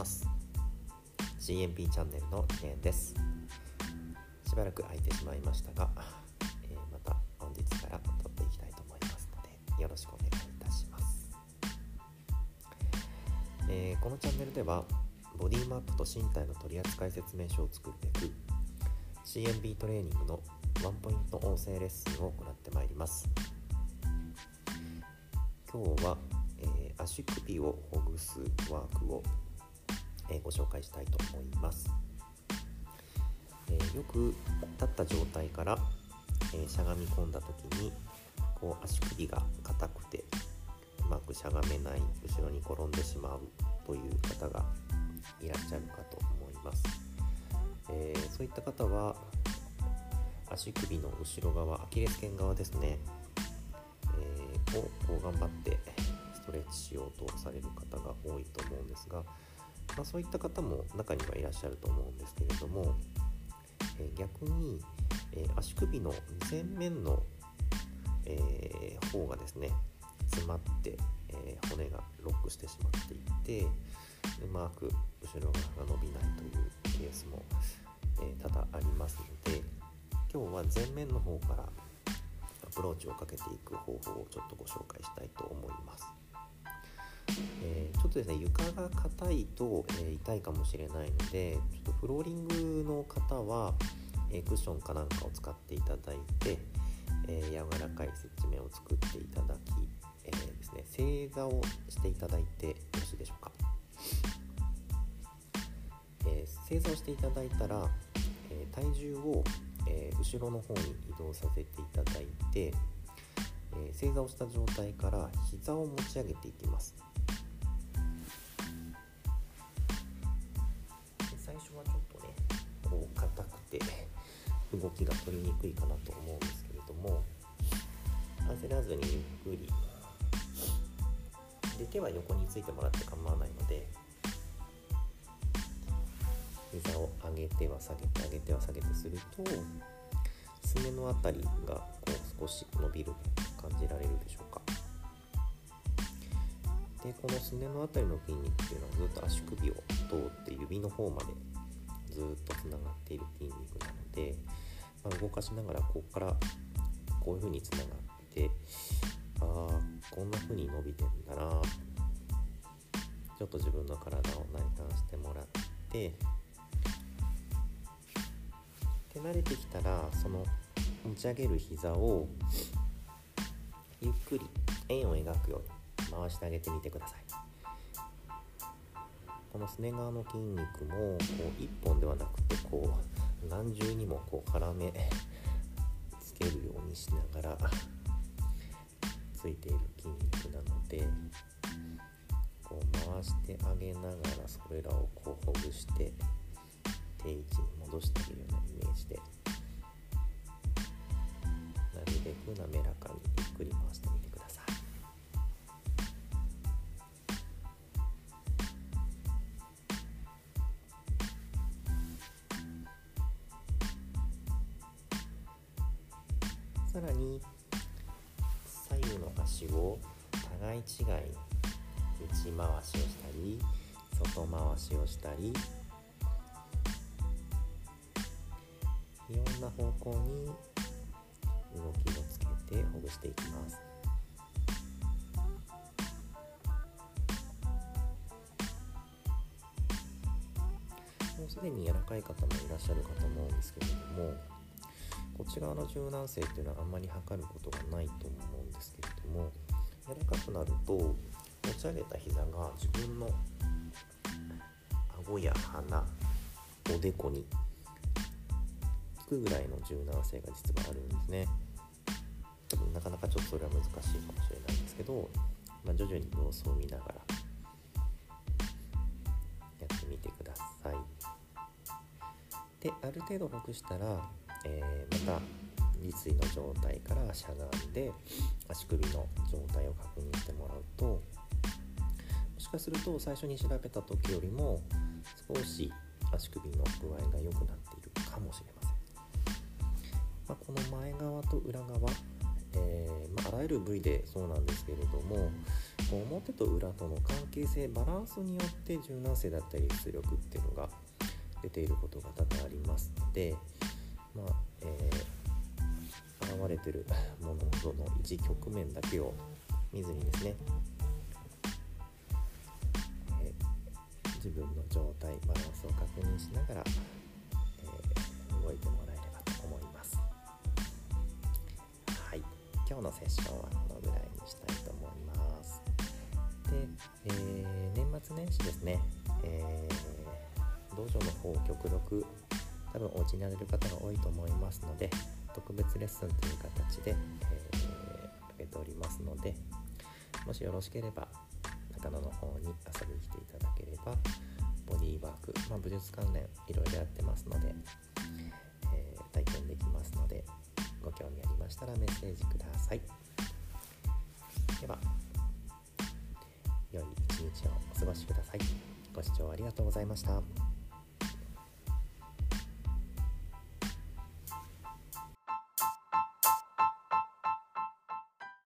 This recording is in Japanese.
ます。CMP チャンネルの記念です。しばらく空いてしまいましたが、えー、また本日から撮っていきたいと思いますのでよろしくお願いいたします、えー、このチャンネルではボディマップと身体の取扱説明書を作るべく CMB トレーニングのワンポイント音声レッスンを行ってまいります。今日は、えー、足首をほぐすワークを、え、ご紹介したいと思います、え、よく立った状態から、えしゃがみ込んだ時にこう足首が硬くてうまくしゃがめない後ろに転んでしまうという方がいらっしゃるかと思います、えそういった方は足首の後ろ側アキレス腱側ですね。をこう頑張ってストレッチしようとされる方が多いと思うんですが、まあ、そういった方も中にはいらっしゃると思うんですけれども、えー、逆に、えー、足首の前面の、えー、方がですね詰まって、え骨がロックしてしまっていてうまく後ろ側が伸びないというケースも、え多々ありますので今日は前面の方からアプローチをかけていく方法をちょっとご紹介したいと思います。えー、ちょっとですね床が硬いと、えー、痛いかもしれないのでちょっとフローリングの方は、え、クッションかなんかを使っていただいて、え柔らかい接地面を作っていただき、えですね、正座をしていただいてよろしいでしょうか、え正座をしていただいたら、え体重をえ、後ろの方に移動させていただいて、え、正座をした状態から膝を持ち上げていきます。う硬くて動きが取りにくいかなと思うんですけれども焦らずにゆっくりで手は横についてもらって構わないので膝を上げては下げて上げては下げてするとすねの辺りがこう少し伸びる感じられるでしょうか。でこのすねの辺りの筋肉っていうのはずっと足首を通って指の方までずっとつながっている筋肉なので、まあ、動かしながらここからこういう風につながってああこんな風に伸びてるんだなちょっと自分の体を内観してもらって手慣れてきたらその持ち上げる膝をゆっくり円を描くように回してあげてみてください。このすね側の筋肉もこう1本ではなくてこう何重にもこう絡めつけるようにしながらついている筋肉なのでこう回してあげながらそれらをこうほぐして定位置に戻してあげるようなイメージでなるべく滑らかにゆっくり回してみさらに左右の足を互い違い内回しをしたり外回しをしたりいろんな方向に動きをつけてほぐしていきます。もうすでに柔らかい方もいらっしゃるかと思うんですけれどもこっち側の柔軟性っていうのはあんまり測ることがないと思うんですけれども柔らかくなると持ち上げた膝が自分の顎や鼻おでこにくぐらいの柔軟性が実はあるんですね。多分なかなかちょっとそれは難しいかもしれないんですけど、まあ、徐々に様子を見ながらやってみてください。である程度ほぐしたら、えー、また立位の状態からしゃがんで足首の状態を確認してもらうともしかすると最初に調べた時よりも少し足首の具合が良くなっているかもしれません。まあ、この前側と裏側、えー、まあ、あらゆる部位でそうなんですけれども、表と裏との関係性バランスによって柔軟性だったり出力っていうのが出ていることが多々ありますので、まあえー、現れてるものとの一局面だけを見ずにですね、えー、自分の状態バランスを確認しながら、えー、動いてもらえればと思います。はい、今日のセッションはこのぐらいにしたいと思います。で、え、年末年始ですね、えー、道場の方極力多分お家になれる方が多いと思いますので特別レッスンという形で、えー、げておりますのでもしよろしければ中野の方に遊びに来ていただければボディーワーク、まあ、武術関連いろいろやってますので、えー、体験できますのでご興味ありましたらメッセージください。では良い一日をお過ごしください。ご視聴ありがとうございました。